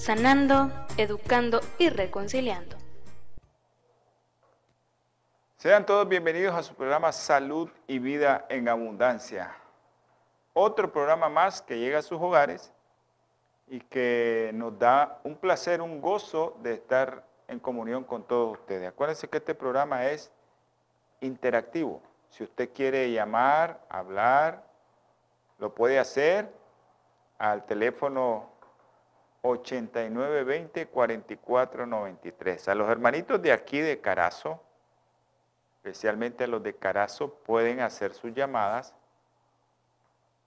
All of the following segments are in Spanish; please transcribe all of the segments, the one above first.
sanando, educando y reconciliando. Sean todos bienvenidos a su programa Salud y Vida en Abundancia. Otro programa más que llega a sus hogares y que nos da un placer, un gozo de estar en comunión con todos ustedes. Acuérdense que este programa es interactivo. Si usted quiere llamar, hablar, lo puede hacer al teléfono 8920-4493. A los hermanitos de aquí de Carazo, especialmente a los de Carazo, pueden hacer sus llamadas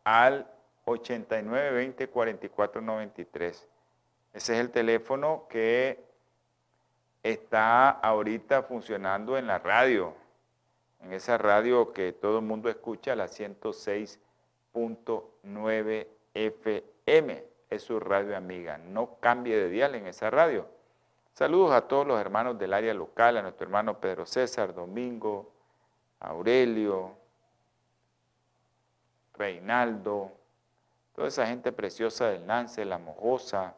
al 8920-4493. Ese es el teléfono que está ahorita funcionando en la radio, en esa radio que todo el mundo escucha, la 106.9 FM. Es su radio amiga. No cambie de dial en esa radio. Saludos a todos los hermanos del área local, a nuestro hermano Pedro César, Domingo, Aurelio, Reinaldo, toda esa gente preciosa del Nance, la Mojosa,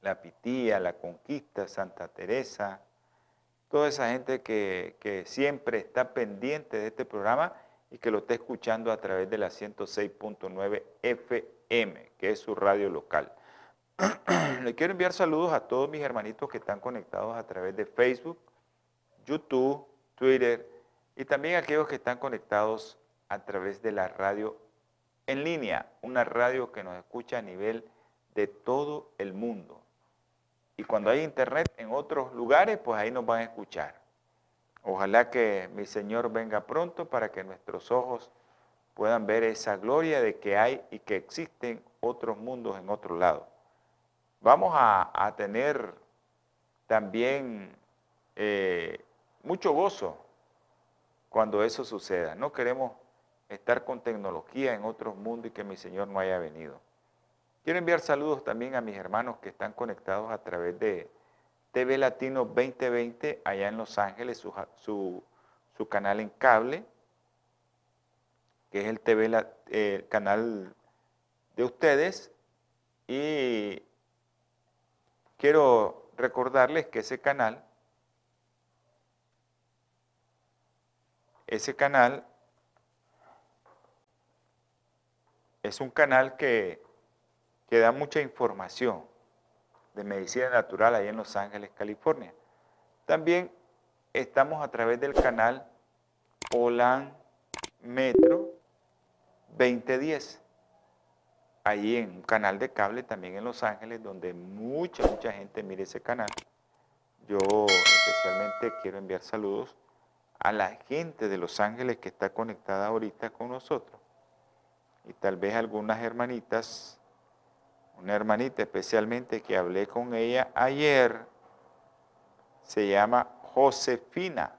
la Pitía, la Conquista, Santa Teresa, toda esa gente que, que, siempre está pendiente de este programa y que lo está escuchando a través de la 106.9 FM, que es su radio local. Le quiero enviar saludos a todos mis hermanitos que están conectados a través de Facebook, YouTube, Twitter y también aquellos que están conectados a través de la radio en línea, una radio que nos escucha a nivel de todo el mundo. Y cuando hay internet en otros lugares, pues ahí nos van a escuchar. Ojalá que mi Señor venga pronto para que nuestros ojos puedan ver esa gloria de que hay y que existen otros mundos en otro lado. Vamos a, tener también eh, mucho gozo cuando eso suceda. No queremos estar con tecnología en otros mundos y que mi Señor no haya venido. Quiero enviar saludos también a mis hermanos que están conectados a través de TV Latino 2020 allá en Los Ángeles, su, su canal en cable, que es el TV, eh, canal de ustedes. Y quiero recordarles que ese canal, ese canal es un canal que, que da mucha información de medicina natural ahí en Los Ángeles, California. También estamos a través del canal Olan Metro 2010, ahí en un canal de cable también en Los Ángeles, donde mucha, mucha gente mire ese canal. Yo especialmente quiero enviar saludos a la gente de Los Ángeles que está conectada ahorita con nosotros. Y tal vez algunas hermanitas una hermanita especialmente que hablé con ella ayer, se llama Josefina.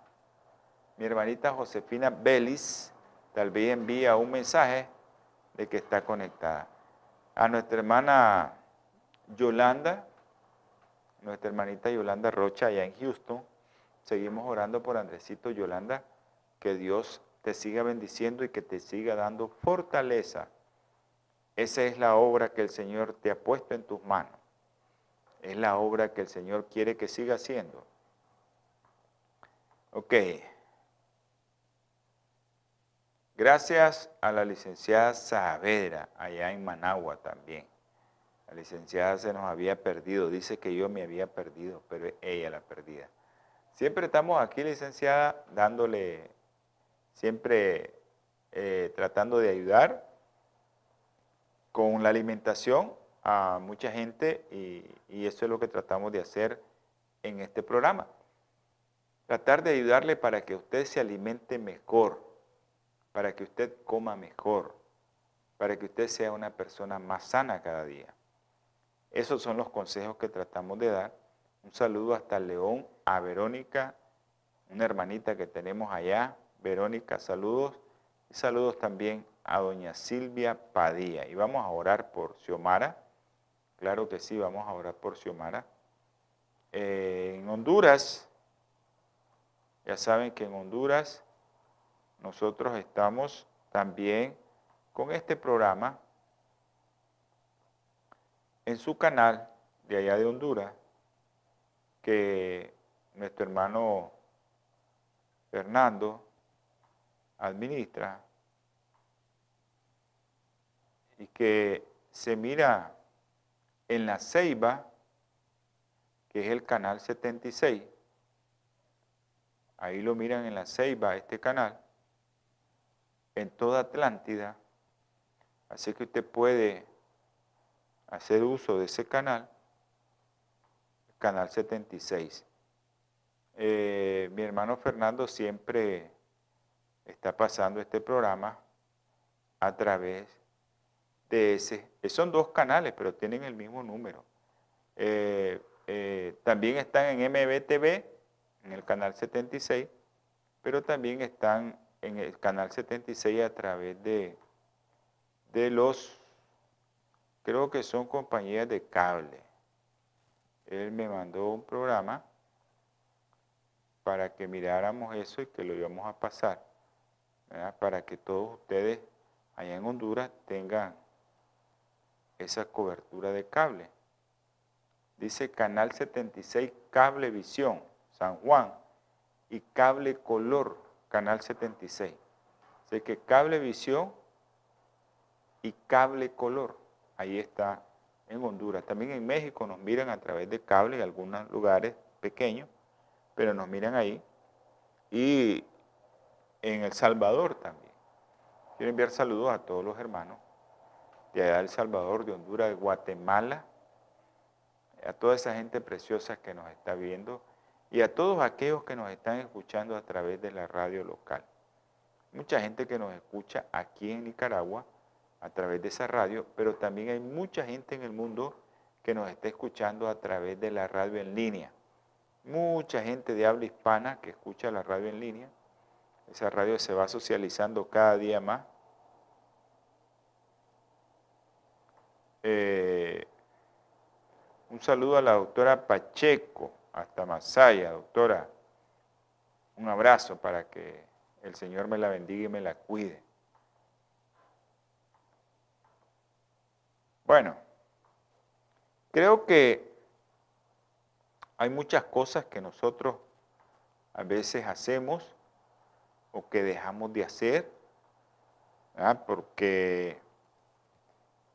Mi hermanita Josefina Belis tal vez envía un mensaje de que está conectada. A nuestra hermana Yolanda, nuestra hermanita Yolanda Rocha allá en Houston, seguimos orando por Andresito Yolanda, que Dios te siga bendiciendo y que te siga dando fortaleza esa es la obra que el Señor te ha puesto en tus manos. Es la obra que el Señor quiere que siga haciendo. Ok. Gracias a la licenciada Saavedra, allá en Managua también. La licenciada se nos había perdido, dice que yo me había perdido, pero ella la perdida. Siempre estamos aquí, licenciada, dándole, siempre eh, tratando de ayudar con la alimentación a mucha gente y, eso es lo que tratamos de hacer en este programa. Tratar de ayudarle para que usted se alimente mejor, para que usted coma mejor, para que usted sea una persona más sana cada día. Esos son los consejos que tratamos de dar. Un saludo hasta León, a Verónica, una hermanita que tenemos allá. Verónica, saludos. Y saludos también a doña Silvia Padilla. Y vamos a orar por Xiomara. Claro que sí, vamos a orar por Xiomara. Eh, en Honduras, ya saben que en Honduras nosotros estamos también con este programa en su canal de allá de Honduras, que nuestro hermano Fernando administra y que se mira en la Ceiba, que es el canal 76. Ahí lo miran en la Ceiba, este canal, en toda Atlántida. Así que usted puede hacer uso de ese canal, canal 76. Eh, mi hermano Fernando siempre está pasando este programa a través de ese. Son dos canales, pero tienen el mismo número. Eh, eh, también están en MBTV, en el canal 76, pero también están en el canal 76 a través de, de los creo que son compañías de cable. Él me mandó un programa para que miráramos eso y que lo íbamos a pasar, para que todos ustedes allá en Honduras tengan esa cobertura de cable. Dice Canal 76 Cablevisión, San Juan, y Cable Color, Canal 76. Así que Cablevisión y Cable Color ahí está en Honduras. También en México nos miran a través de cable en algunos lugares pequeños, pero nos miran ahí. Y en El Salvador también. Quiero enviar saludos a todos los hermanos de allá de El Salvador, de Honduras, de Guatemala, a toda esa gente preciosa que nos está viendo y a todos aquellos que nos están escuchando a través de la radio local. Mucha gente que nos escucha aquí en Nicaragua, a través de esa radio, pero también hay mucha gente en el mundo que nos está escuchando a través de la radio en línea. Mucha gente de habla hispana que escucha la radio en línea. Esa radio se va socializando cada día más. Eh, un saludo a la doctora Pacheco, hasta Masaya, doctora. Un abrazo para que el Señor me la bendiga y me la cuide. Bueno, creo que hay muchas cosas que nosotros a veces hacemos o que dejamos de hacer, porque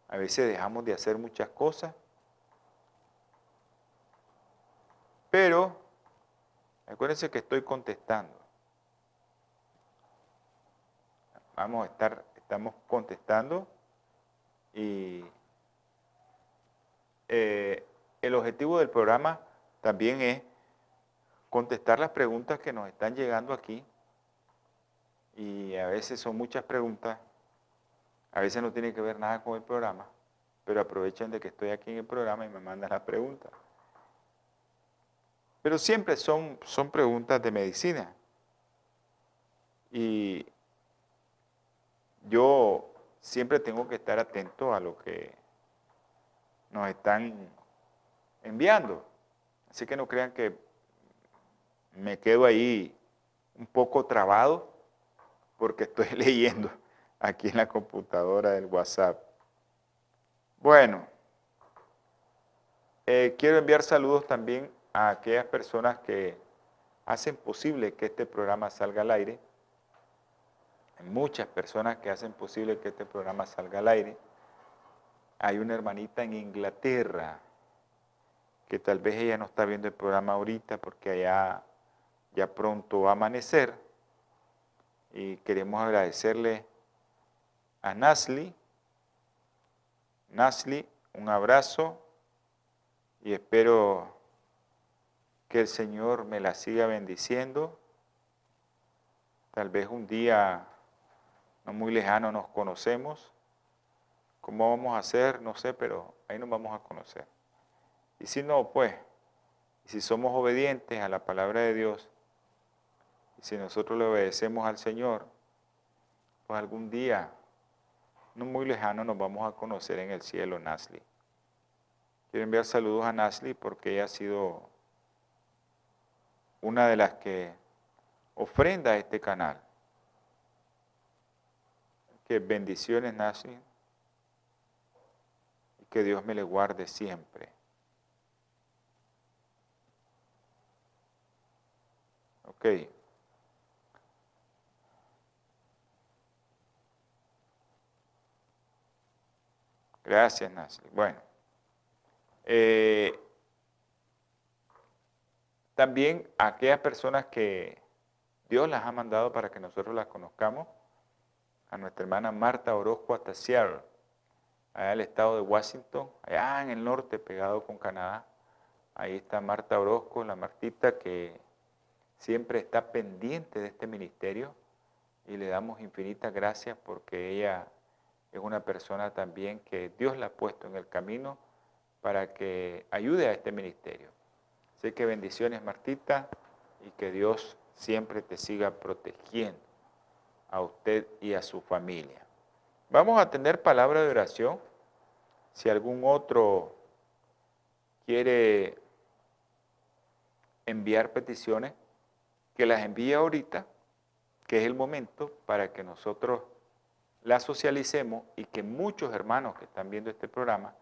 a veces dejamos de hacer muchas cosas, pero acuérdense que estoy contestando. Vamos a estar, estamos contestando y eh, el objetivo del programa también es contestar las preguntas que nos están llegando aquí. Y a veces son muchas preguntas, a veces no tiene que ver nada con el programa, pero aprovechan de que estoy aquí en el programa y me mandan las preguntas. Pero siempre son, son preguntas de medicina. Y yo siempre tengo que estar atento a lo que nos están enviando. Así que no crean que me quedo ahí un poco trabado porque estoy leyendo aquí en la computadora del WhatsApp. Bueno, eh, quiero enviar saludos también a aquellas personas que hacen posible que este programa salga al aire. Muchas personas que hacen posible que este programa salga al aire. Hay una hermanita en Inglaterra que tal vez ella no está viendo el programa ahorita porque allá ya pronto va a amanecer. Y queremos agradecerle a Nasli. Nasli, un abrazo y espero que el Señor me la siga bendiciendo. Tal vez un día no muy lejano nos conocemos ¿Cómo vamos a hacer? No sé, pero ahí nos vamos a conocer. Y si no, pues, si somos obedientes a la palabra de Dios, y si nosotros le obedecemos al Señor, pues algún día, no muy lejano, nos vamos a conocer en el cielo, Nasli. Quiero enviar saludos a Nasli porque ella ha sido una de las que ofrenda este canal. Que bendiciones, Nasli. Y que Dios me le guarde siempre. Gracias, Nasli. Bueno. Eh, también aquellas personas que Dios las ha mandado para que nosotros las conozcamos, a nuestra hermana Marta Orozco hasta Seattle, allá en el estado de Washington, allá en el norte, pegado con Canadá. Ahí está Marta Orozco, la Martita que siempre está pendiente de este ministerio y le damos infinitas gracias porque ella es una persona también que Dios la ha puesto en el camino para que ayude a este ministerio. Así que bendiciones Martita y que Dios siempre te siga protegiendo a usted y a su familia. Vamos a tener palabra de oración. Si algún otro quiere enviar peticiones, que las envíe ahorita, que es el momento para que nosotros las socialicemos y que muchos hermanos que están viendo este programa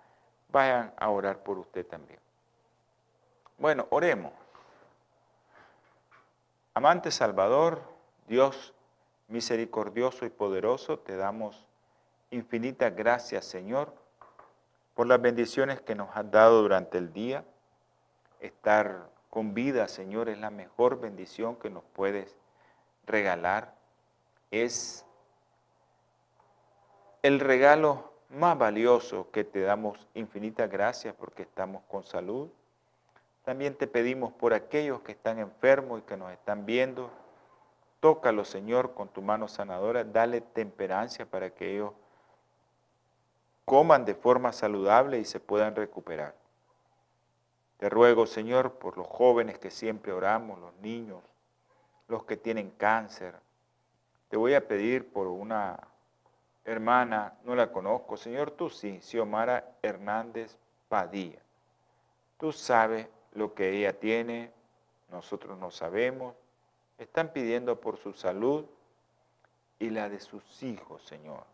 vayan a orar por usted también. Bueno, oremos. Amante Salvador, Dios misericordioso y poderoso, te damos infinitas gracias, Señor, por las bendiciones que nos has dado durante el día. Estar con vida, Señor, es la mejor bendición que nos puedes regalar. Es el regalo más valioso que te damos infinitas gracias porque estamos con salud. También te pedimos por aquellos que están enfermos y que nos están viendo. Tócalo, Señor, con tu mano sanadora. Dale temperancia para que ellos coman de forma saludable y se puedan recuperar. Te ruego, Señor, por los jóvenes que siempre oramos, los niños, los que tienen cáncer. Te voy a pedir por una hermana, no la conozco. Señor, tú sí, Xiomara Hernández Padilla. Tú sabes lo que ella tiene, nosotros no sabemos. Están pidiendo por su salud y la de sus hijos, Señor.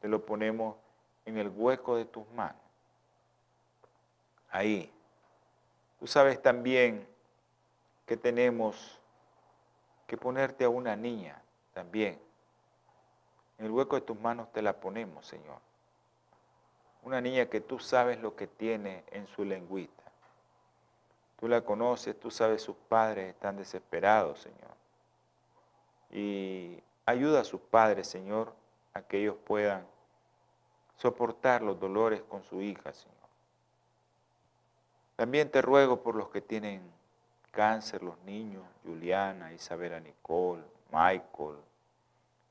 Te lo ponemos en el hueco de tus manos. Ahí. Tú sabes también que tenemos que ponerte a una niña también en el hueco de tus manos te la ponemos, Señor. Una niña que tú sabes lo que tiene en su lengüita. Tú la conoces, tú sabes sus padres están desesperados, Señor. Y ayuda a sus padres, Señor, a que ellos puedan soportar los dolores con su hija, Señor. También te ruego por los que tienen cáncer, los niños, Juliana, Isabela Nicole, Michael,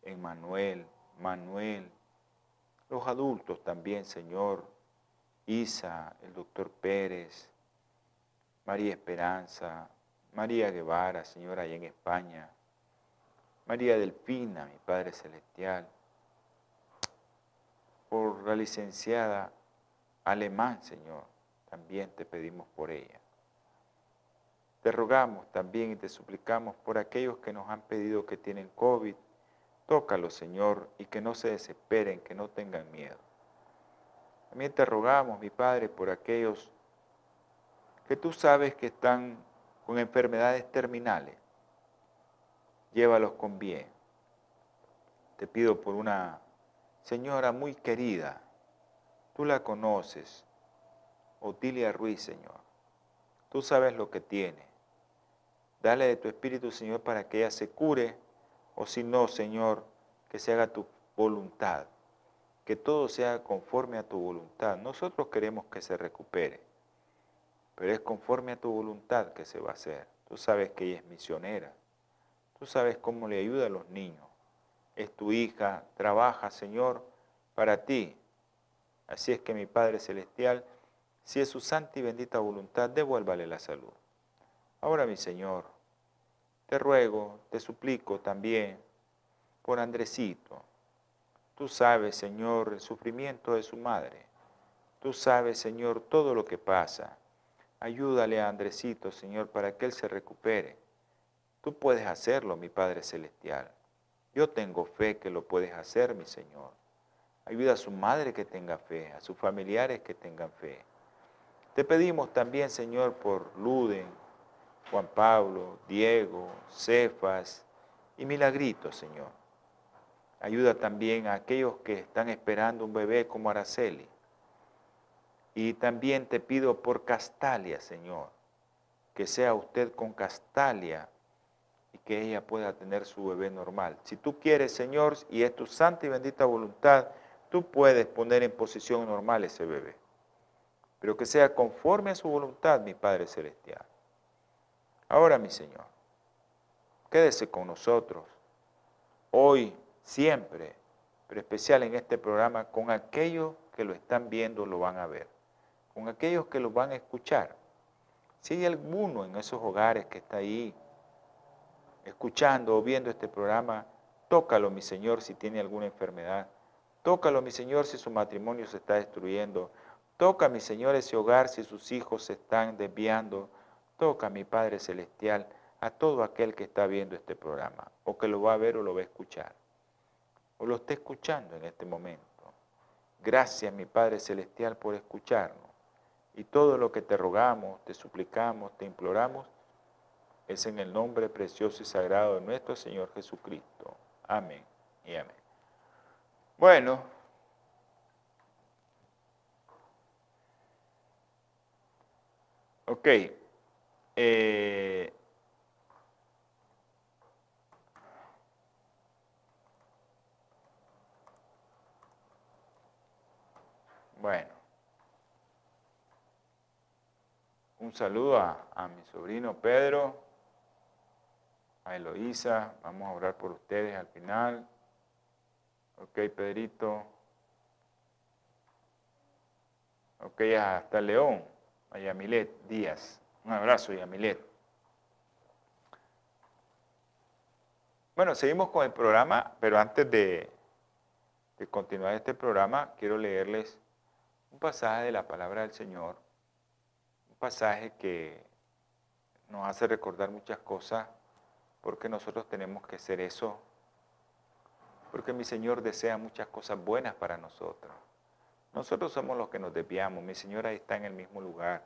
Emmanuel, Manuel, los adultos también, Señor, Isa, el doctor Pérez, María Esperanza, María Guevara, Señora, allá en España, María Delfina, mi Padre Celestial, por la licenciada Alemán, Señor, también te pedimos por ella. Te rogamos también y te suplicamos por aquellos que nos han pedido que tienen COVID, Tócalo, Señor, y que no se desesperen, que no tengan miedo. También te rogamos, mi Padre, por aquellos que tú sabes que están con enfermedades terminales. Llévalos con bien. Te pido por una señora muy querida. Tú la conoces. Otilia Ruiz, Señor. Tú sabes lo que tiene. Dale de tu Espíritu, Señor, para que ella se cure o si no, Señor, que se haga tu voluntad, que todo sea conforme a tu voluntad. Nosotros queremos que se recupere, pero es conforme a tu voluntad que se va a hacer. Tú sabes que ella es misionera, tú sabes cómo le ayuda a los niños. Es tu hija, trabaja, Señor, para ti. Así es que mi Padre Celestial, si es su santa y bendita voluntad, devuélvale la salud. Ahora, mi Señor, te ruego, te suplico también por Andresito. Tú sabes, Señor, el sufrimiento de su madre. Tú sabes, Señor, todo lo que pasa. Ayúdale a Andresito, Señor, para que él se recupere. Tú puedes hacerlo, mi Padre Celestial. Yo tengo fe que lo puedes hacer, mi Señor. Ayuda a su madre que tenga fe, a sus familiares que tengan fe. Te pedimos también, Señor, por Luden, Juan Pablo, Diego, Cefas y Milagrito, Señor. Ayuda también a aquellos que están esperando un bebé como Araceli. Y también te pido por Castalia, Señor, que sea usted con Castalia y que ella pueda tener su bebé normal. Si tú quieres, Señor, y es tu santa y bendita voluntad, tú puedes poner en posición normal ese bebé pero que sea conforme a su voluntad, mi Padre Celestial. Ahora, mi Señor, quédese con nosotros, hoy, siempre, pero especial en este programa, con aquellos que lo están viendo, lo van a ver, con aquellos que lo van a escuchar. Si hay alguno en esos hogares que está ahí, escuchando o viendo este programa, tócalo, mi Señor, si tiene alguna enfermedad. Tócalo, mi Señor, si su matrimonio se está destruyendo. Toca, mi Señor, ese hogar si sus hijos se están desviando. Toca, mi Padre Celestial, a todo aquel que está viendo este programa, o que lo va a ver o lo va a escuchar, o lo está escuchando en este momento. Gracias, mi Padre Celestial, por escucharnos. Y todo lo que te rogamos, te suplicamos, te imploramos, es en el nombre precioso y sagrado de nuestro Señor Jesucristo. Amén y amén. Bueno. Ok. Eh, bueno. Un saludo a, mi sobrino Pedro, a Eloísa. Vamos a orar por ustedes al final. Ok, Pedrito. Ok, hasta León a Yamilet Díaz. Un abrazo, Yamilet. Bueno, seguimos con el programa, pero antes de, continuar este programa, quiero leerles un pasaje de la palabra del Señor, pasaje que nos hace recordar muchas cosas, porque nosotros tenemos que ser eso, porque mi Señor desea muchas cosas buenas para nosotros. Nosotros somos los que nos desviamos. Mi Señor ahí está en el mismo lugar.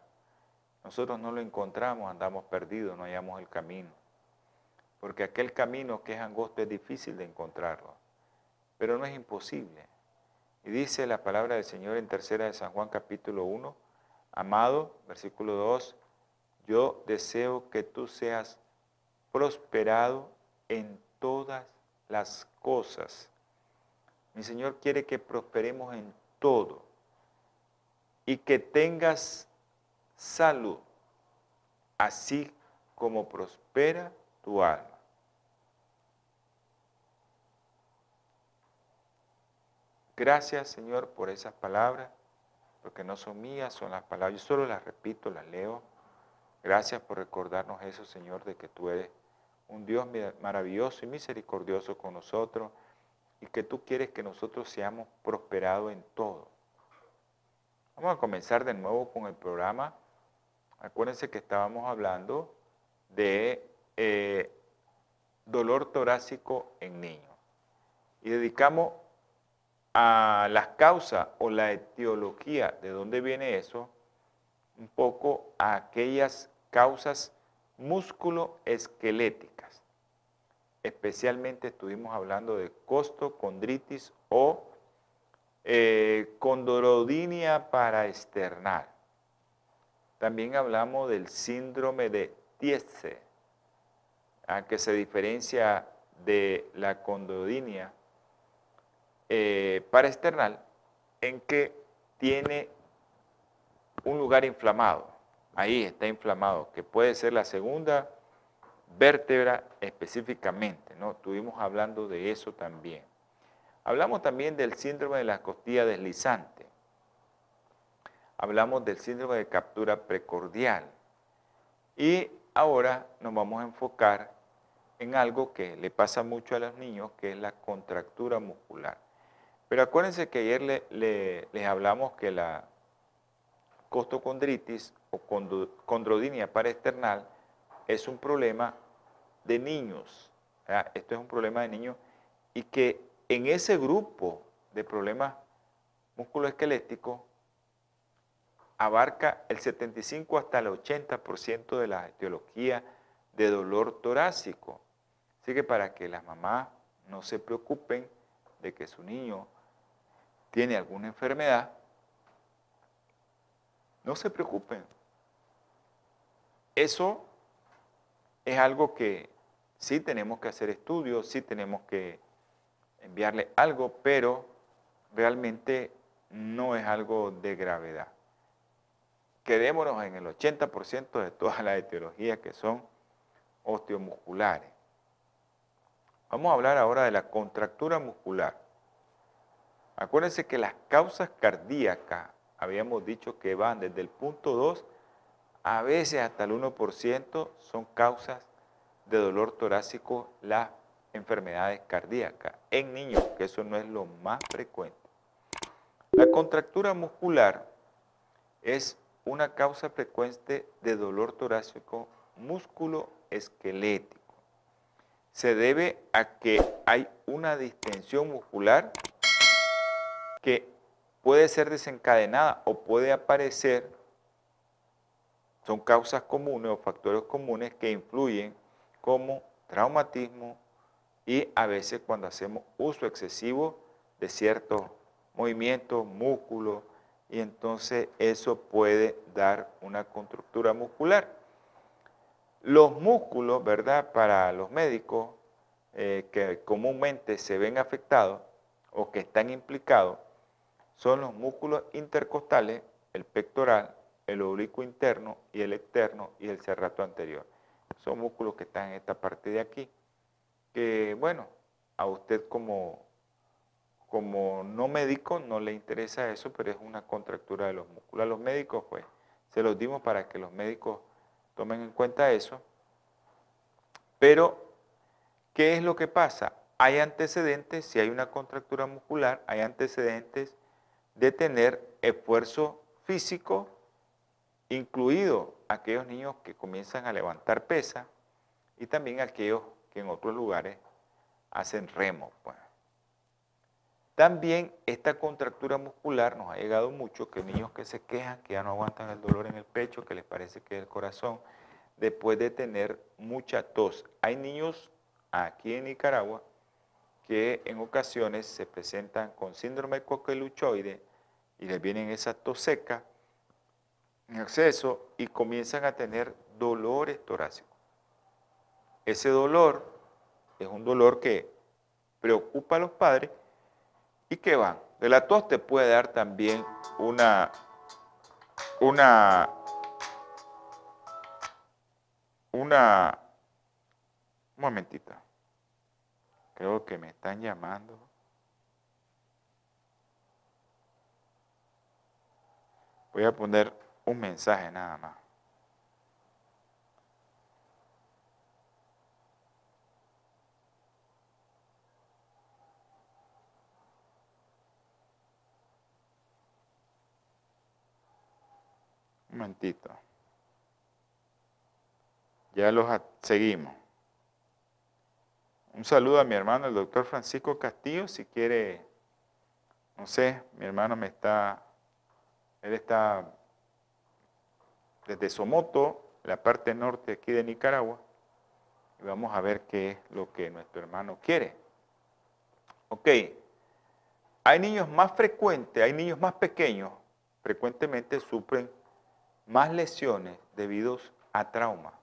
Nosotros no lo encontramos, andamos perdidos, no hallamos el camino. Porque aquel camino que es angosto es difícil de encontrarlo. Pero no es imposible. Y dice la palabra del Señor en tercera de San Juan capítulo 1, amado, versículo 2, yo deseo que tú seas prosperado en todas las cosas. Mi Señor quiere que prosperemos en todo y que tengas salud, así como prospera tu alma. Gracias, Señor, por esas palabras, porque no son mías, son las palabras. Yo solo las repito, las leo. Gracias por recordarnos eso, Señor, de que tú eres un Dios maravilloso y misericordioso con nosotros y que tú quieres que nosotros seamos prosperados en todo. Vamos a comenzar de nuevo con el programa. Acuérdense que estábamos hablando de eh, dolor torácico en niños. Y dedicamos a las causas o la etiología de dónde viene eso, un poco a aquellas causas musculoesqueléticas especialmente estuvimos hablando de costocondritis o eh, condrodinia paraesternal. También hablamos del síndrome de Tietze, a que se diferencia de la condrodinia eh, paraesternal en que tiene un lugar inflamado. Ahí está inflamado, que puede ser la segunda vértebra específicamente, ¿no? Estuvimos hablando de eso también. Hablamos también del síndrome de la costilla deslizante. hablamos del síndrome de captura precordial. Y ahora nos vamos a enfocar en algo que le pasa mucho a los niños, que es la contractura muscular. Pero acuérdense que ayer les hablamos que la costocondritis o condrodinia paraesternal es un problema de niños. Esto es un problema de niños y que en ese grupo de problemas musculoesqueléticos abarca el 75 hasta el 80% de la etiología de dolor torácico. Así que para que las mamás no se preocupen de que su niño tiene alguna enfermedad, no se preocupen. Eso es algo que sí tenemos que hacer estudios, sí tenemos que enviarle algo, pero realmente no es algo de gravedad. Quedémonos en el 80% de todas las etiologías que son osteomusculares. Vamos a hablar ahora de la contractura muscular. Acuérdense que las causas cardíacas, habíamos dicho que van desde el punto 2 a veces hasta el 1% son causas de dolor torácico las enfermedades cardíacas en niños, que eso no es lo más frecuente. La contractura muscular es una causa frecuente de dolor torácico músculo esquelético. Se debe a que hay una distensión muscular que puede ser desencadenada o puede aparecer, son causas comunes o factores comunes que influyen como traumatismo y a veces cuando hacemos uso excesivo de ciertos movimientos, músculos, y entonces eso puede dar una contractura muscular. Los músculos, ¿verdad? Para los médicos eh, que comúnmente se ven afectados o que están implicados, son los músculos intercostales, el pectoral, el oblicuo interno y el externo y el cerrato anterior. Son músculos que están en esta parte de aquí, que bueno, a usted como, como no médico no le interesa eso, pero es una contractura de los músculos. A los médicos pues se los dimos para que los médicos tomen en cuenta eso. Pero, ¿qué es lo que pasa? Hay antecedentes, si hay una contractura muscular, hay antecedentes de tener esfuerzo físico, incluido aquellos niños que comienzan a levantar pesa y también aquellos que en otros lugares hacen remo. Pues. También esta contractura muscular nos ha llegado mucho, que niños que se quejan, que ya no aguantan el dolor en el pecho, que les parece que es el corazón, después de tener mucha tos. Hay niños aquí en Nicaragua que en ocasiones se presentan con síndrome coqueluchoide y les vienen esa tos seca en exceso y comienzan a tener dolores torácicos. Ese dolor es un dolor que preocupa a los padres y que van. De la tos te puede dar también una, una, una, un momentito. Creo que me están llamando. Voy a poner un mensaje nada más. Un momentito. Ya los seguimos. Un saludo a mi hermano, el doctor Francisco Castillo, si quiere, no sé, mi hermano me está, él está desde Somoto, la parte norte aquí de Nicaragua, y vamos a ver qué es lo que nuestro hermano quiere. Ok, hay niños más frecuentes, hay niños más pequeños, frecuentemente sufren más lesiones debido a trauma.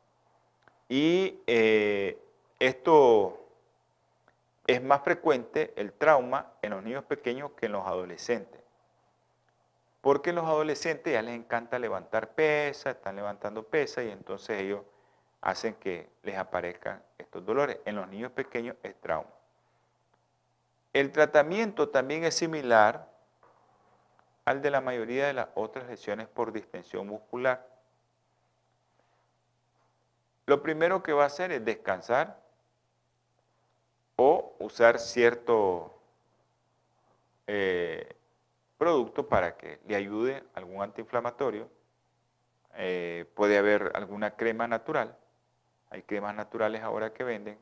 Y eh, esto es más frecuente el trauma en los niños pequeños que en los adolescentes. Porque en los adolescentes ya les encanta levantar pesas, están levantando pesas y entonces ellos hacen que les aparezcan estos dolores. En los niños pequeños es trauma. El tratamiento también es similar al de la mayoría de las otras lesiones por distensión muscular. Lo primero que va a hacer es descansar o usar cierto eh, producto para que le ayude algún antiinflamatorio. Eh, puede haber alguna crema natural. Hay cremas naturales ahora que venden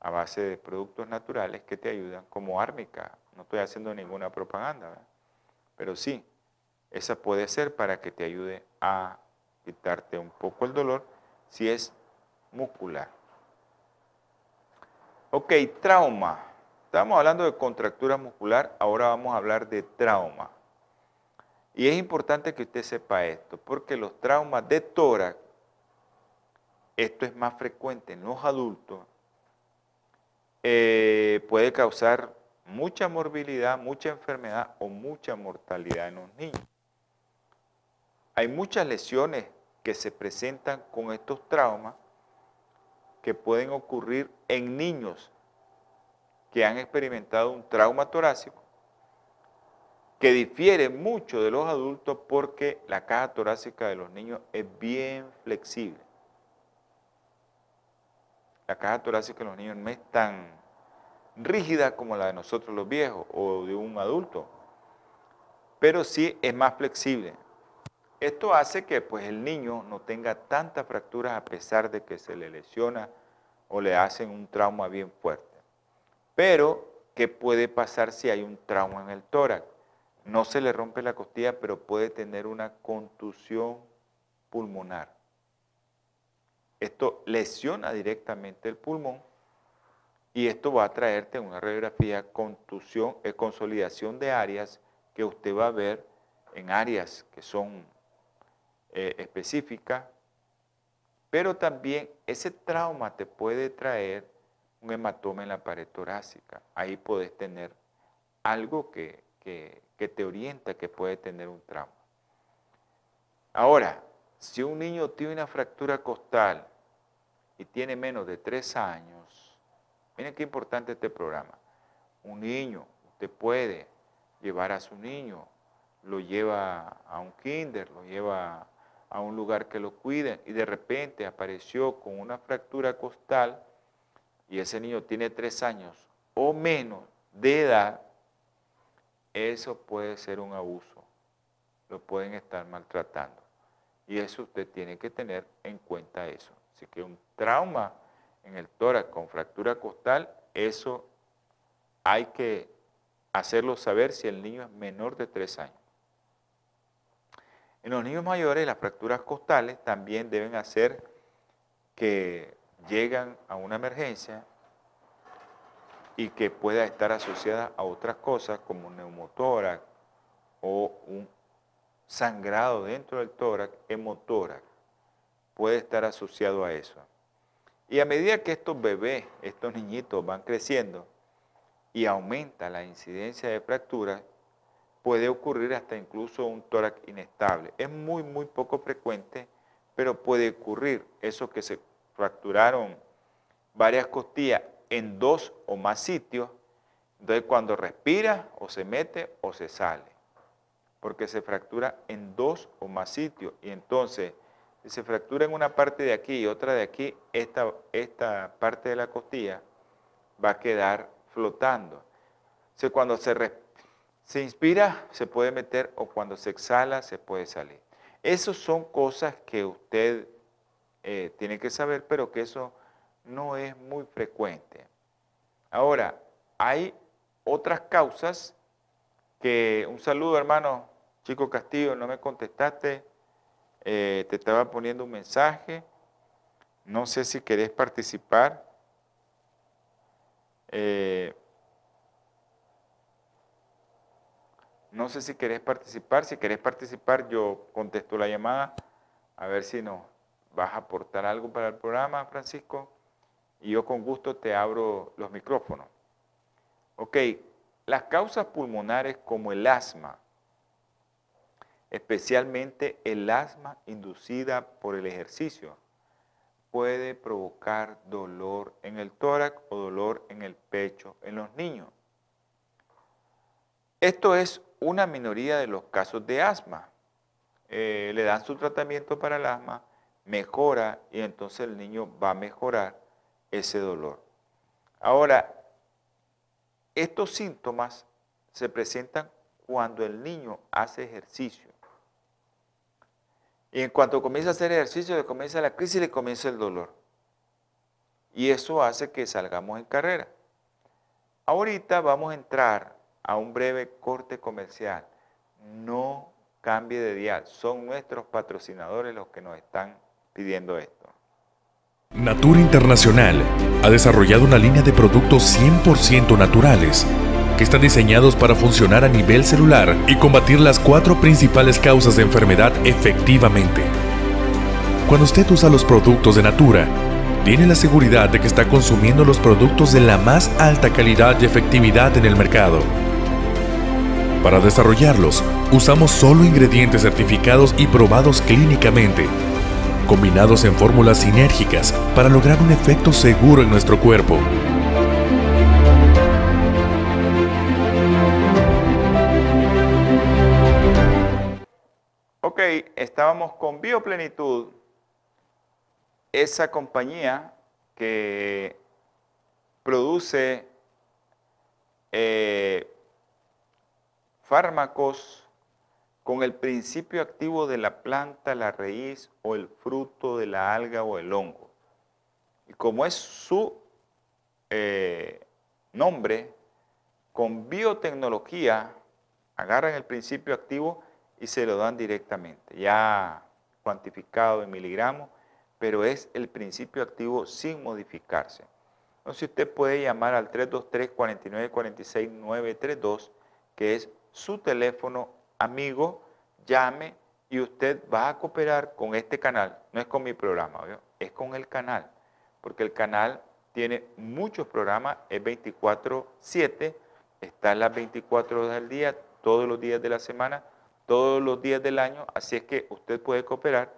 a base de productos naturales que te ayudan, como ármica. No estoy haciendo ninguna propaganda, pero sí, esa puede ser para que te ayude a quitarte un poco el dolor si es muscular. Ok, trauma. Estamos hablando de contractura muscular, ahora vamos a hablar de trauma. Y es importante que usted sepa esto, porque los traumas de tórax, esto es más frecuente en los adultos eh, puede causar mucha morbilidad, mucha enfermedad o mucha mortalidad en los niños. Hay muchas lesiones que se presentan con estos traumas que pueden ocurrir en niños que han experimentado un trauma torácico que difiere mucho de los adultos porque la caja torácica de los niños es bien flexible la caja torácica de los niños no es tan rígida como la de nosotros los viejos o de un adulto, pero sí es más flexible. Esto hace que pues, el niño no tenga tantas fracturas a pesar de que se le lesiona o le hacen un trauma bien fuerte. Pero, ¿qué puede pasar si hay un trauma en el tórax? No se le rompe la costilla, pero puede tener una contusión pulmonar. Esto lesiona directamente el pulmón y esto va a traerte en una radiografía contusión, eh, consolidación de áreas que usted va a ver en áreas que son eh, específicas, pero también ese trauma te puede traer un hematoma en la pared torácica. Ahí puedes tener algo que, que te orienta que puede tener un trauma. Ahora, si un niño tiene una fractura costal y tiene menos de tres años, miren qué importante este programa. Un niño, usted puede llevar a su niño, lo lleva a un kinder, lo lleva a un lugar que lo cuiden y de repente apareció con una fractura costal y ese niño tiene tres años o menos de edad, eso puede ser un abuso. Lo pueden estar maltratando. Y eso usted tiene que tener en cuenta eso. Así que un trauma en el tórax con fractura costal, eso hay que hacerlo saber si el niño es menor de 3 años. En los niños mayores, las fracturas costales también deben hacer que llegan a una emergencia y que pueda estar asociada a otras cosas como neumotórax o un sangrado dentro del tórax, hemotórax, puede estar asociado a eso. Y a medida que estos bebés, estos niñitos van creciendo y aumenta la incidencia de fracturas, puede ocurrir hasta incluso un tórax inestable. Es muy, muy poco frecuente, pero puede ocurrir eso que se fracturaron varias costillas en dos o más sitios, entonces cuando respira o se mete o se sale porque se fractura en dos o más sitios. Y entonces, si se fractura en una parte de aquí y otra de aquí, esta, esta parte de la costilla va a quedar flotando. O cuando se, se inspira, se puede meter, o cuando se exhala, se puede salir. Esas son cosas que usted eh, tiene que saber, pero que eso no es muy frecuente. Ahora, hay otras causas que, un saludo hermano Chico Castillo, no me contestaste, eh, te estaba poniendo un mensaje, no sé si querés participar. Eh, no sé si querés participar, si querés participar yo contesto la llamada, a ver si nos vas a aportar algo para el programa, Francisco, y yo con gusto te abro los micrófonos. Ok, las causas pulmonares como el asma, especialmente el asma inducida por el ejercicio, puede provocar dolor en el tórax o dolor en el pecho en los niños. Esto es una minoría de los casos de asma. Eh, le dan su tratamiento para el asma, mejora y entonces el niño va a mejorar ese dolor. Ahora, estos síntomas se presentan cuando el niño hace ejercicio. Y en cuanto comienza a hacer ejercicio, le comienza la crisis y le comienza el dolor. Y eso hace que salgamos en carrera. Ahorita vamos a entrar a un breve corte comercial. No cambie de dial. Son nuestros patrocinadores los que nos están pidiendo esto. Natura Internacional ha desarrollado una línea de productos 100% naturales que están diseñados para funcionar a nivel celular y combatir las cuatro principales causas de enfermedad efectivamente. Cuando usted usa los productos de Natura, tiene la seguridad de que está consumiendo los productos de la más alta calidad y efectividad en el mercado. Para desarrollarlos, usamos solo ingredientes certificados y probados clínicamente, combinados en fórmulas sinérgicas para lograr un efecto seguro en nuestro cuerpo. Ok, estábamos con Bioplenitud, esa compañía que produce eh, fármacos con el principio activo de la planta, la raíz o el fruto de la alga o el hongo. Y como es su eh, nombre, con biotecnología agarran el principio activo y se lo dan directamente, ya cuantificado en miligramos, pero es el principio activo sin modificarse. Entonces usted puede llamar al 323 49 46 932, que es su teléfono amigo, llame y usted va a cooperar con este canal. No es con mi programa, es con el canal, porque el canal tiene muchos programas, es 24-7, está las 24 horas del día, todos los días de la semana, todos los días del año, así es que usted puede cooperar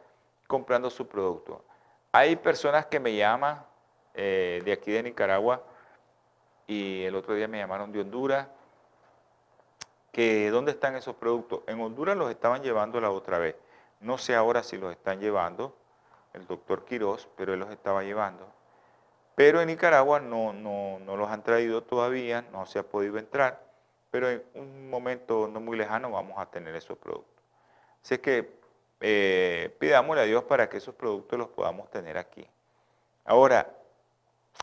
comprando su producto. Hay personas que me llaman eh, de aquí de Nicaragua y el otro día me llamaron de Honduras, dónde están esos productos. En Honduras los estaban llevando la otra vez. No sé ahora si los están llevando el doctor Quirós, pero él los estaba llevando. Pero en Nicaragua no, no, no los han traído todavía, no se ha podido entrar, pero en un momento no muy lejano vamos a tener esos productos. Así que eh, pidámosle a Dios para que esos productos los podamos tener aquí. Ahora,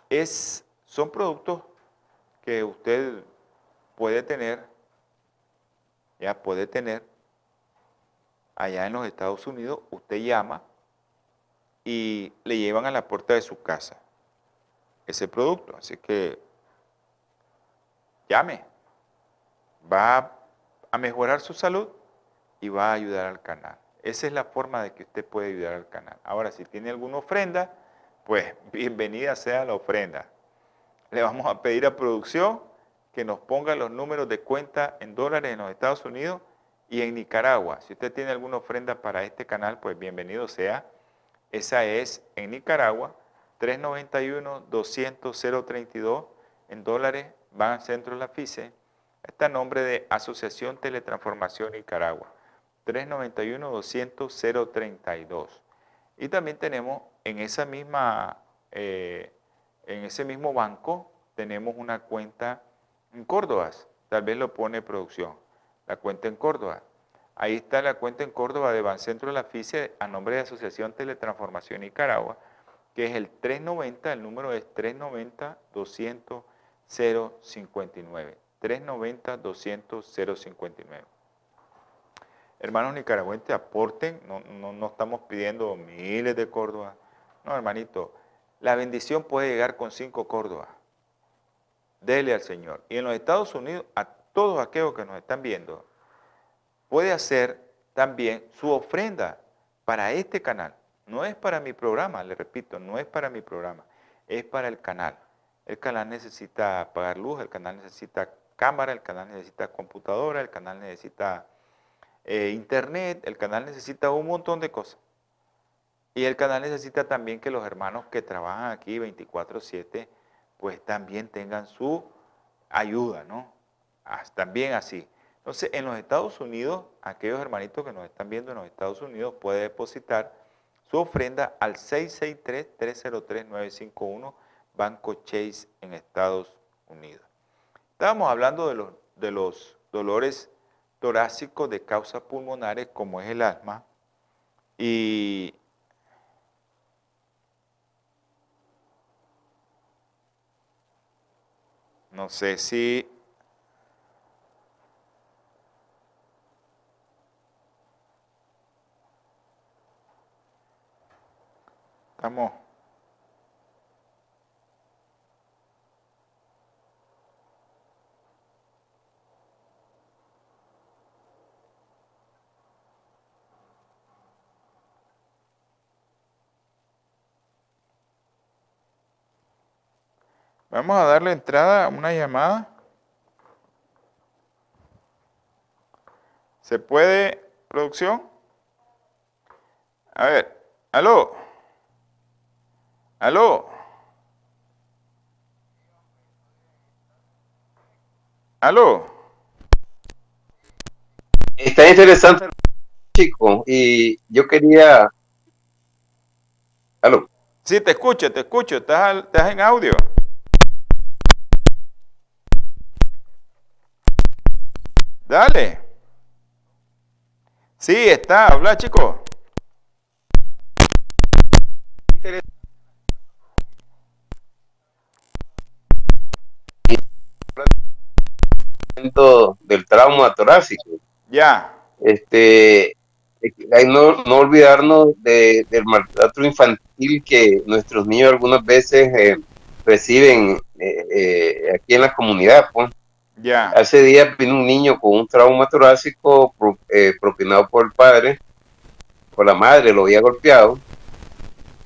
es, son productos que usted puede tener ya puede tener allá en los Estados Unidos, usted llama y le llevan a la puerta de su casa ese producto. Así que llame, va a mejorar su salud y va a ayudar al canal. Esa es la forma de que usted puede ayudar al canal. Ahora, si tiene alguna ofrenda, pues bienvenida sea la ofrenda. Le vamos a pedir a producción que nos ponga los números de cuenta en dólares en los Estados Unidos y en Nicaragua. Si usted tiene alguna ofrenda para este canal, pues bienvenido sea. Esa es en Nicaragua, 391-200-032 en dólares, van al centro de la FICE. Está nombre de Asociación Teletransformación Nicaragua, 391-200-032. Y también tenemos en, esa misma, eh, en ese mismo banco, tenemos una cuenta en Córdoba, tal vez lo pone producción, la cuenta en Córdoba. Ahí está la cuenta en Córdoba de Bancentro de la FICE a nombre de Asociación Teletransformación Nicaragua, que es el 390, el número es 390-200-059. 390-200-059. Hermanos nicaragüenses, aporten, no, no, no estamos pidiendo miles de Córdoba. No, hermanito, la bendición puede llegar con cinco Córdoba dele al Señor. Y en los Estados Unidos, a todos aquellos que nos están viendo, puede hacer también su ofrenda para este canal. No es para mi programa, le repito, no es para mi programa, es para el canal. El canal necesita pagar luz, el canal necesita cámara, el canal necesita computadora, el canal necesita eh, internet, el canal necesita un montón de cosas. Y el canal necesita también que los hermanos que trabajan aquí 24/7 pues también tengan su ayuda, ¿no? También así. Entonces, en los Estados Unidos, aquellos hermanitos que nos están viendo en los Estados Unidos pueden depositar su ofrenda al 663-303-951 Banco Chase en Estados Unidos. Estábamos hablando de los, de los dolores torácicos de causas pulmonares como es el asma y no sé si estamos Vamos a darle entrada a una llamada. ¿Se puede, producción? A ver, aló. Aló. Aló. Está interesante, chico, y yo quería... Aló. Sí, te escucho, te escucho. ¿Estás, estás en audio? Dale. Sí, está. Habla, chico. del trauma torácico. Ya. Este, hay no, no olvidarnos de, del maltrato infantil que nuestros niños algunas veces eh, reciben eh, eh, aquí en la comunidad. Pues. Ya. Hace días vino un niño con un trauma torácico eh, propinado por el padre, por la madre, lo había golpeado.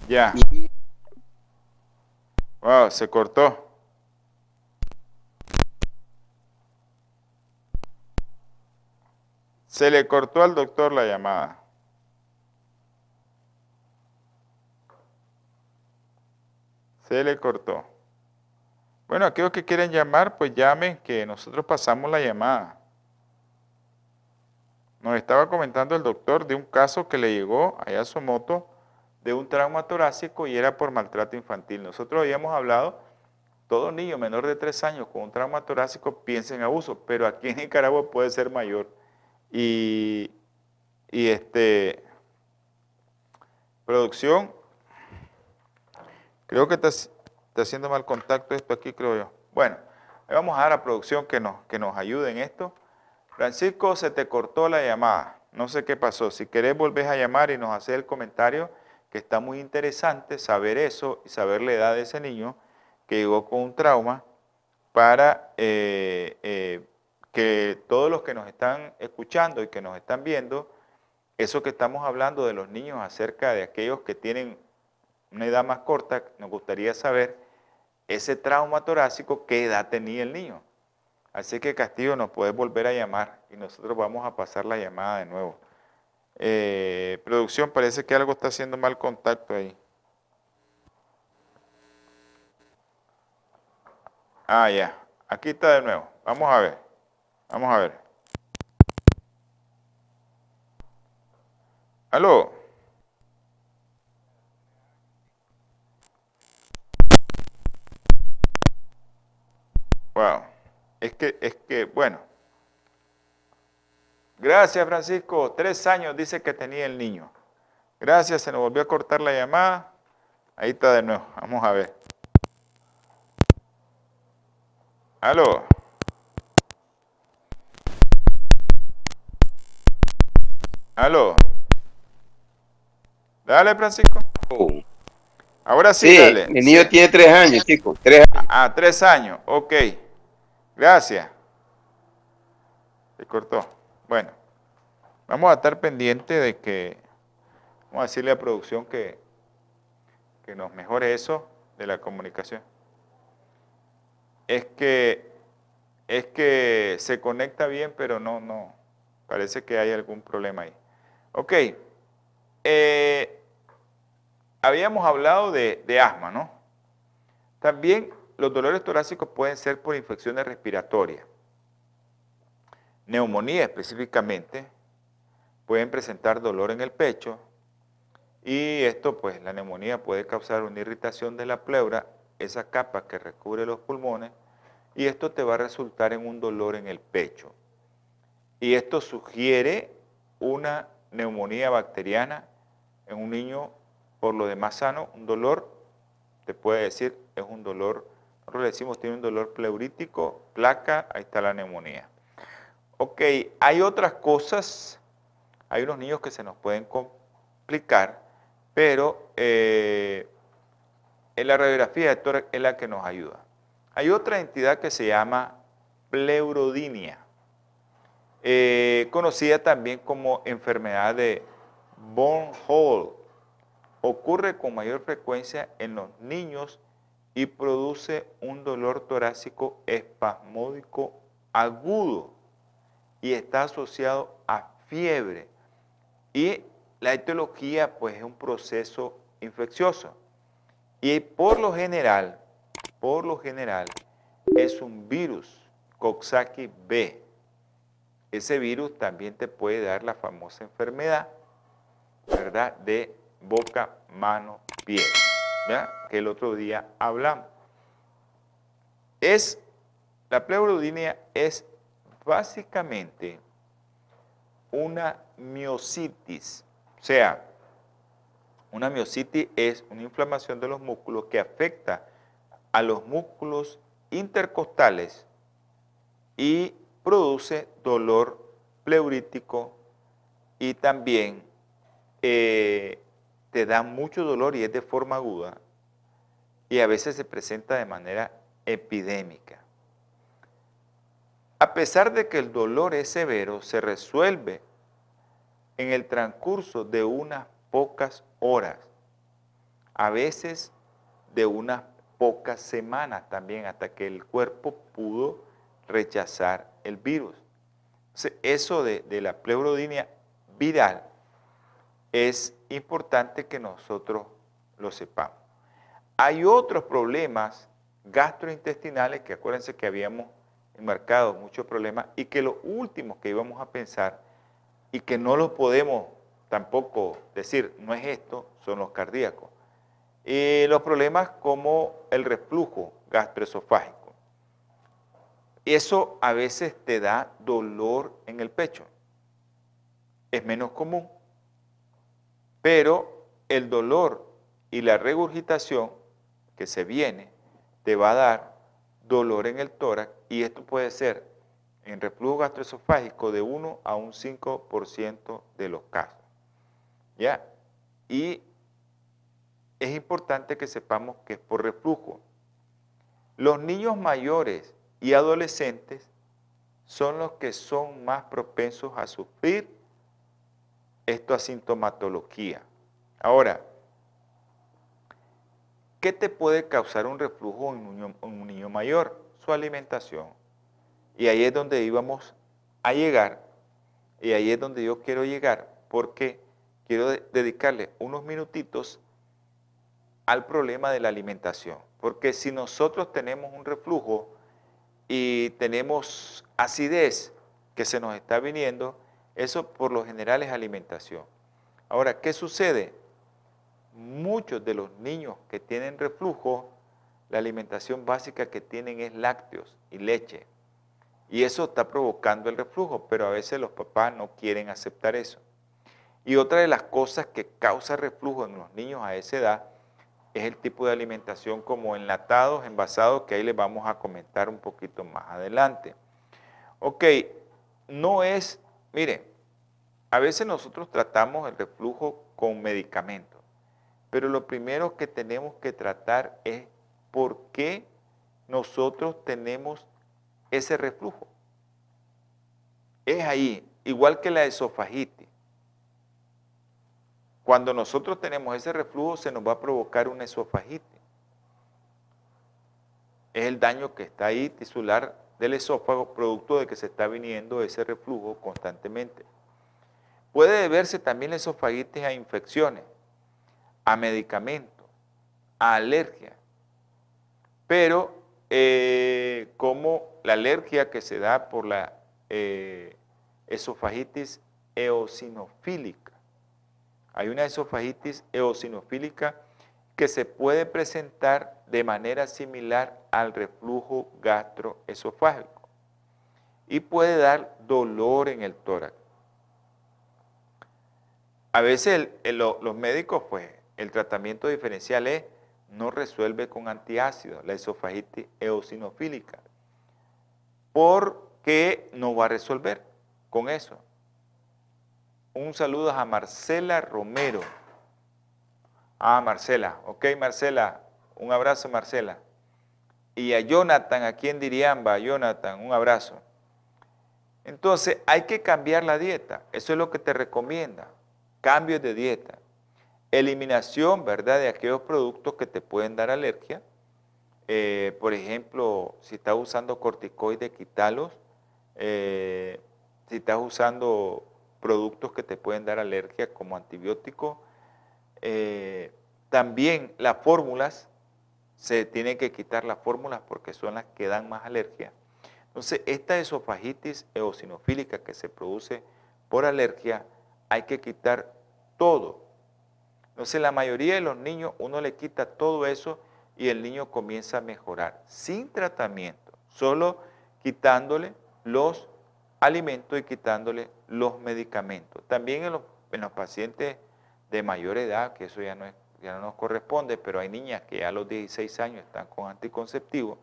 Ya. Wow, se cortó. Se le cortó al doctor la llamada. Se le cortó. Bueno, aquellos que quieren llamar, pues llamen, que nosotros pasamos la llamada. Nos estaba comentando el doctor de un caso que le llegó allá a su moto de un trauma torácico y era por maltrato infantil. Nosotros habíamos hablado, todo niño menor de tres años con un trauma torácico piensa en abuso, pero aquí en Nicaragua puede ser mayor. Y, y este, producción, creo que está, está haciendo mal contacto esto aquí, creo yo. Bueno, vamos a dar a producción que nos, que nos ayude en esto. Francisco, se te cortó la llamada. No sé qué pasó. Si querés, volvés a llamar y nos haces el comentario, que está muy interesante saber eso y saber la edad de ese niño que llegó con un trauma para eh, eh, que todos los que nos están escuchando y que nos están viendo, eso que estamos hablando de los niños acerca de aquellos que tienen una edad más corta, nos gustaría saber ese trauma torácico, qué edad tenía el niño. Así que Castillo nos puede volver a llamar y nosotros vamos a pasar la llamada de nuevo. Eh, producción, parece que algo está haciendo mal contacto ahí. Ah, ya. Aquí está de nuevo. Vamos a ver. Vamos a ver. Aló. Wow. Es que, es que, bueno. Gracias, Francisco. Tres años dice que tenía el niño. Gracias, se nos volvió a cortar la llamada. Ahí está de nuevo. Vamos a ver. Aló. Aló. Dale, Francisco. Oh. Ahora sí, Sí, dale. mi niño tiene tres años, chicos. Tres años. Ah, tres años. Ok. Gracias. Se cortó. Bueno, vamos a estar pendientes de que, vamos a decirle a producción que, que nos mejore eso de la comunicación. Es que, es que se conecta bien, pero no, no, parece que hay algún problema ahí. Ok, eh, habíamos hablado de asma, ¿no? También los dolores torácicos pueden ser por infecciones respiratorias. neumonía específicamente, pueden presentar dolor en el pecho y esto pues la neumonía puede causar una irritación de la pleura, esa capa que recubre los pulmones y esto te va a resultar en un dolor en el pecho. Y esto sugiere una neumonía bacteriana en un niño por lo demás sano, un dolor, te puede decir, es un dolor, nosotros le decimos tiene un dolor pleurítico, placa, ahí está la neumonía. Ok, hay otras cosas, hay unos niños que se nos pueden complicar, pero eh, en la radiografía de tórax es la que nos ayuda. Hay otra entidad que se llama pleurodinia, eh, conocida también como enfermedad de Bornholm ocurre con mayor frecuencia en los niños y produce un dolor torácico espasmódico agudo y está asociado a fiebre. Y la etiología pues es un proceso infeccioso. Y por lo general, por lo general, es un virus, Coxsackie B. Ese virus también te puede dar la famosa enfermedad, ¿verdad?, de boca, mano, pie. Que el otro día hablamos. Es, la pleurodinia es básicamente una miocitis, o sea, una miocitis es una inflamación de los músculos que afecta a los músculos intercostales y produce dolor pleurítico y también eh, te da mucho dolor y es de forma aguda y a veces se presenta de manera epidémica. A pesar de que el dolor es severo, se resuelve en el transcurso de unas pocas horas, a veces de unas pocas semanas también, hasta que el cuerpo pudo rechazar el virus. eso de, la pleurodinia viral es importante que nosotros lo sepamos. Hay otros problemas gastrointestinales que acuérdense que habíamos enmarcado muchos problemas y que lo último que íbamos a pensar y que no lo podemos tampoco decir, no es esto, son los cardíacos. Y los problemas como el reflujo gastroesofágico. Eso a veces te da dolor en el pecho. Es menos común, pero el dolor y la regurgitación que se viene te va a dar dolor en el tórax y esto puede ser en reflujo gastroesofágico de 1 a un 5% de los casos. ¿Ya? Y es importante que sepamos que es por reflujo. Los niños mayores y adolescentes son los que son más propensos a sufrir esto es sintomatología. Ahora, ¿qué te puede causar un reflujo en un, niño, mayor? Su alimentación. Y ahí es donde íbamos a llegar, y ahí es donde yo quiero llegar, porque quiero dedicarle unos minutitos al problema de la alimentación. Porque si nosotros tenemos un reflujo y tenemos acidez que se nos está viniendo, eso por lo general es alimentación. Ahora, ¿qué sucede? Muchos de los niños que tienen reflujo, la alimentación básica que tienen es lácteos y leche. Y eso está provocando el reflujo, pero a veces los papás no quieren aceptar eso. Y otra de las cosas que causa reflujo en los niños a esa edad es el tipo de alimentación como enlatados, envasados, que ahí les vamos a comentar un poquito más adelante. Ok, no es, miren, a veces nosotros tratamos el reflujo con medicamentos, pero lo primero que tenemos que tratar es por qué nosotros tenemos ese reflujo. Es ahí, igual que la esofagitis. Cuando nosotros tenemos ese reflujo se nos va a provocar una esofagitis. Es el daño que está ahí tisular del esófago, producto de que se está viniendo ese reflujo constantemente. Puede deberse también la esofagitis a infecciones, a medicamentos, a alergia. Pero eh, como la alergia que se da por la eh, esofagitis eosinofílica. Hay una esofagitis eosinofílica que se puede presentar de manera similar al reflujo gastroesofágico y puede dar dolor en el tórax. A veces los médicos, pues, el tratamiento diferencial es no resuelve con antiácidos la esofagitis eosinofílica. Porque no va a resolver con eso. Un saludo a Marcela Romero. Ah, Marcela. Ok, Marcela. Un abrazo, Marcela. Y a Jonathan, aquí en Diriamba, Jonathan, un abrazo. Entonces, hay que cambiar la dieta. Eso es lo que te recomienda. Cambios de dieta. Eliminación, ¿verdad?, de aquellos productos que te pueden dar alergia. Eh, por ejemplo, si estás usando corticoides, quítalos. Eh, si estás usando productos que te pueden dar alergia como antibióticos. Eh, también las fórmulas, se tienen que quitar las fórmulas porque son las que dan más alergia. Entonces, esta esofagitis eosinofílica que se produce por alergia, hay que quitar todo, entonces la mayoría de los niños uno le quita todo eso y el niño comienza a mejorar sin tratamiento, solo quitándole los alimentos y quitándole los medicamentos. También en los, pacientes de mayor edad, que eso ya no, ya no nos corresponde, pero hay niñas que a los 16 años están con anticonceptivos,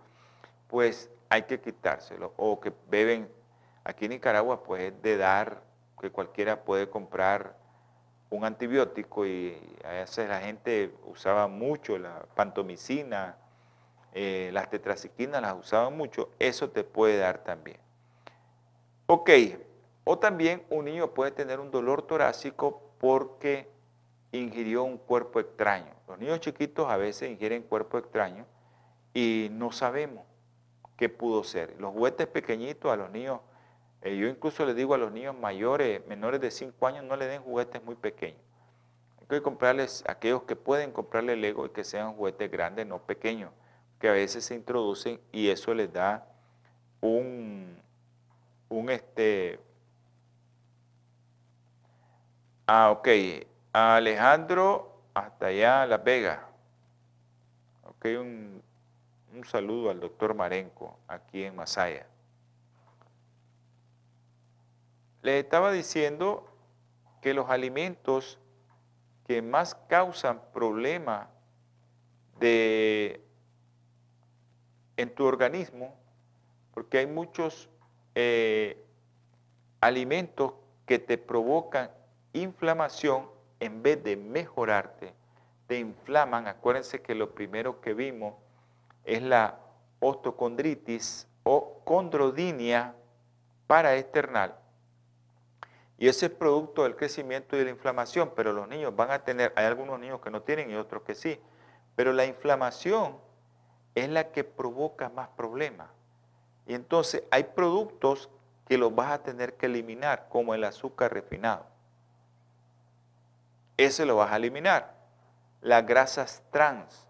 pues hay que quitárselo. O que beben, aquí en Nicaragua, pues es de dar, que cualquiera puede comprar un antibiótico y a veces la gente usaba mucho la pantomicina, eh, las tetraciquinas las usaban mucho, eso te puede dar también. Ok, o también un niño puede tener un dolor torácico porque ingirió un cuerpo extraño. Los niños chiquitos a veces ingieren cuerpo extraño y no sabemos qué pudo ser. Los juguetes pequeñitos a los niños eh, yo incluso le digo a los niños mayores, menores de 5 años, no le den juguetes muy pequeños. Hay que comprarles aquellos que pueden comprarle Lego y que sean juguetes grandes, no pequeños, que a veces se introducen y eso les da un, un este... Ah, ok. Alejandro, hasta allá, Las Vegas. Ok, un, un saludo al doctor Marenco, aquí en Masaya. Les estaba diciendo que los alimentos que más causan problemas de, en tu organismo, porque hay muchos eh, alimentos que te provocan inflamación en vez de mejorarte, te inflaman. Acuérdense que lo primero que vimos es la ostocondritis o condrodinia paraesternal y ese es producto del crecimiento y de la inflamación, pero los niños van a tener, hay algunos niños que no tienen y otros que sí, pero la inflamación es la que provoca más problemas. Y entonces hay productos que los vas a tener que eliminar, como el azúcar refinado. Ese lo vas a eliminar. Las grasas trans,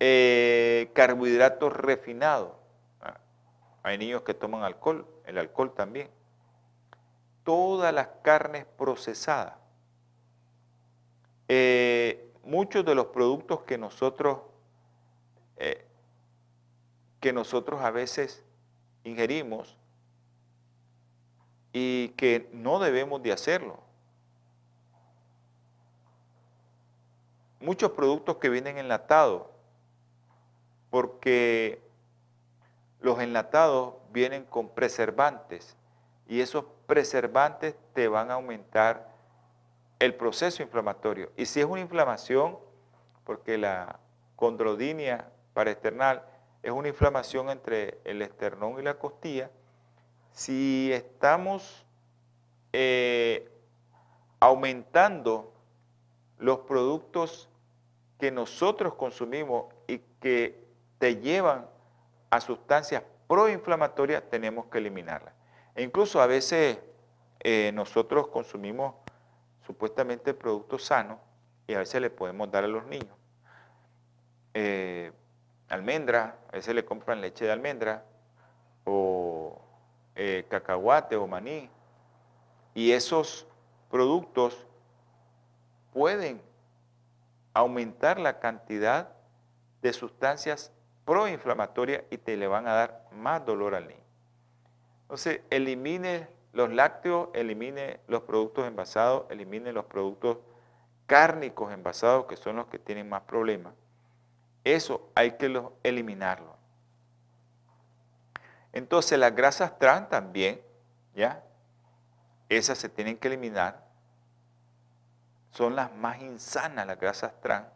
eh, carbohidratos refinados. Ah, hay niños que toman alcohol, el alcohol también todas las carnes procesadas. Eh, muchos de los productos que nosotros, eh, que nosotros a veces ingerimos y que no debemos de hacerlo. Muchos productos que vienen enlatados, porque los enlatados vienen con preservantes y esos preservantes te van a aumentar el proceso inflamatorio. Y si es una inflamación, porque la condrodinia paraesternal es una inflamación entre el esternón y la costilla, si estamos eh, aumentando los productos que nosotros consumimos y que te llevan a sustancias proinflamatorias, tenemos que eliminarlas. Incluso a veces eh, nosotros consumimos supuestamente productos sanos y a veces le podemos dar a los niños. Eh, almendra, a veces le compran leche de almendra o eh, cacahuate o maní. Y esos productos pueden aumentar la cantidad de sustancias proinflamatorias y te le van a dar más dolor al niño. Entonces, elimine los lácteos, elimine los productos envasados, elimine los productos cárnicos envasados, que son los que tienen más problemas. Eso hay que eliminarlo. Entonces, las grasas trans también, ¿ya? Esas se tienen que eliminar. Son las más insanas las grasas trans,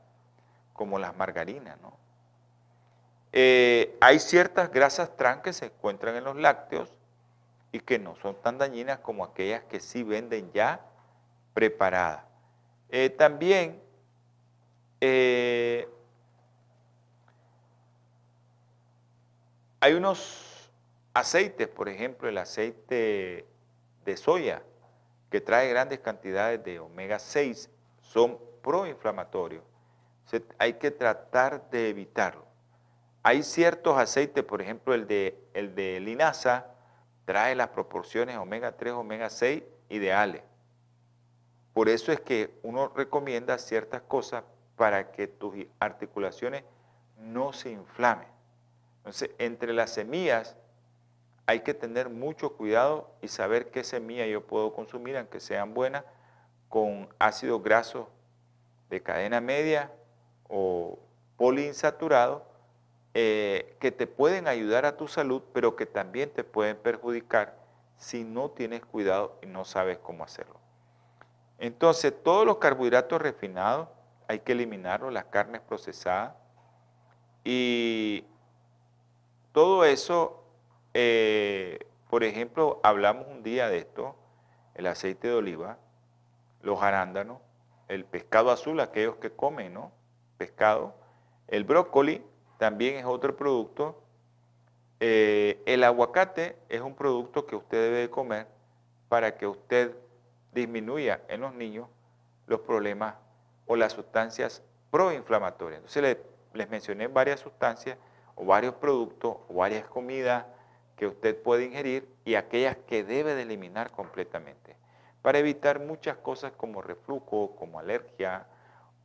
como las margarinas, ¿no? Eh, hay ciertas grasas trans que se encuentran en los lácteos y que no son tan dañinas como aquellas que sí venden ya preparadas. Eh, también eh, hay unos aceites, por ejemplo, el aceite de soya, que trae grandes cantidades de omega 6, son proinflamatorios. hay que tratar de evitarlo. Hay ciertos aceites, por ejemplo, el de, el de linaza, trae las proporciones omega 3, omega 6 ideales. Por eso es que uno recomienda ciertas cosas para que tus articulaciones no se inflamen. Entonces, entre las semillas hay que tener mucho cuidado y saber qué semilla yo puedo consumir, aunque sean buenas, con ácidos grasos de cadena media o poliinsaturados, eh, que te pueden ayudar a tu salud, pero que también te pueden perjudicar si no tienes cuidado y no sabes cómo hacerlo. Entonces, todos los carbohidratos refinados hay que eliminarlos, las carnes procesadas, y todo eso eh, por ejemplo, hablamos un día de esto, el aceite de oliva, los arándanos, el pescado azul, aquellos que comen, ¿no? Pescado. El brócoli también es otro producto. Eh, el aguacate es un producto que usted debe comer para que usted disminuya en los niños los problemas o las sustancias proinflamatorias. Entonces les mencioné varias sustancias o varios productos o varias comidas que usted puede ingerir y aquellas que debe de eliminar completamente para evitar muchas cosas como reflujo, como alergia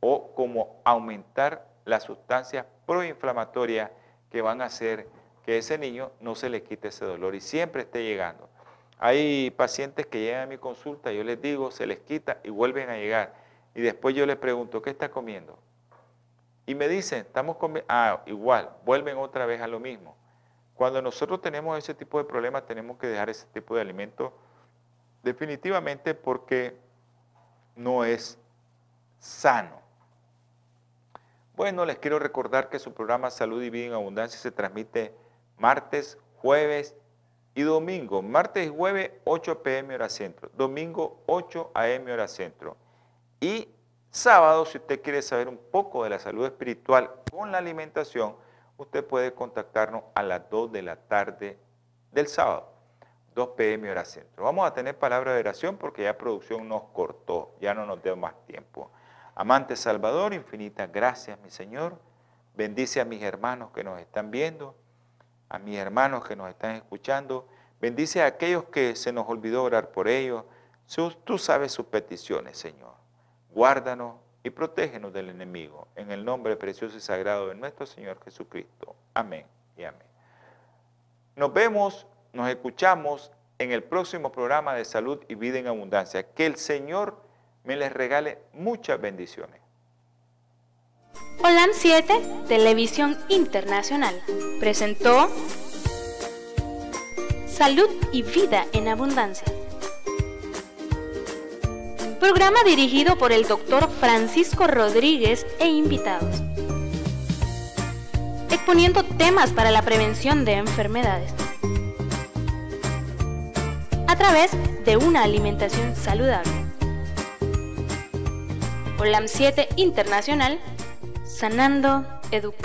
o como aumentar las sustancias proinflamatorias que van a hacer que ese niño no se le quite ese dolor y siempre esté llegando. Hay pacientes que llegan a mi consulta, yo les digo, se les quita y vuelven a llegar. Y después yo les pregunto, ¿qué está comiendo? Y me dicen, estamos comiendo, ah, igual, vuelven otra vez a lo mismo. Cuando nosotros tenemos ese tipo de problemas, tenemos que dejar ese tipo de alimento definitivamente porque no es sano. Bueno, les quiero recordar que su programa Salud y Vida en Abundancia se transmite martes, jueves y domingo. Martes y jueves 8 pm hora centro, domingo 8 am hora centro. Y sábado, si usted quiere saber un poco de la salud espiritual con la alimentación, usted puede contactarnos a las 2 de la tarde del sábado, 2 pm hora centro. Vamos a tener palabra de oración porque ya producción nos cortó, ya no nos dio más tiempo. Amante Salvador, infinitas gracias, mi Señor. Bendice a mis hermanos que nos están viendo, a mis hermanos que nos están escuchando. Bendice a aquellos que se nos olvidó orar por ellos. Tú sabes sus peticiones, Señor. Guárdanos y protégenos del enemigo. En el nombre precioso y sagrado de nuestro Señor Jesucristo. Amén y amén. Nos vemos, nos escuchamos en el próximo programa de Salud y Vida en Abundancia. Que el Señor me les regale muchas bendiciones. Holan 7, Televisión Internacional, presentó Salud y Vida en Abundancia. Programa dirigido por el doctor Francisco Rodríguez e invitados. Exponiendo temas para la prevención de enfermedades. A través de una alimentación saludable. OLAM 7 Internacional, sanando, educando.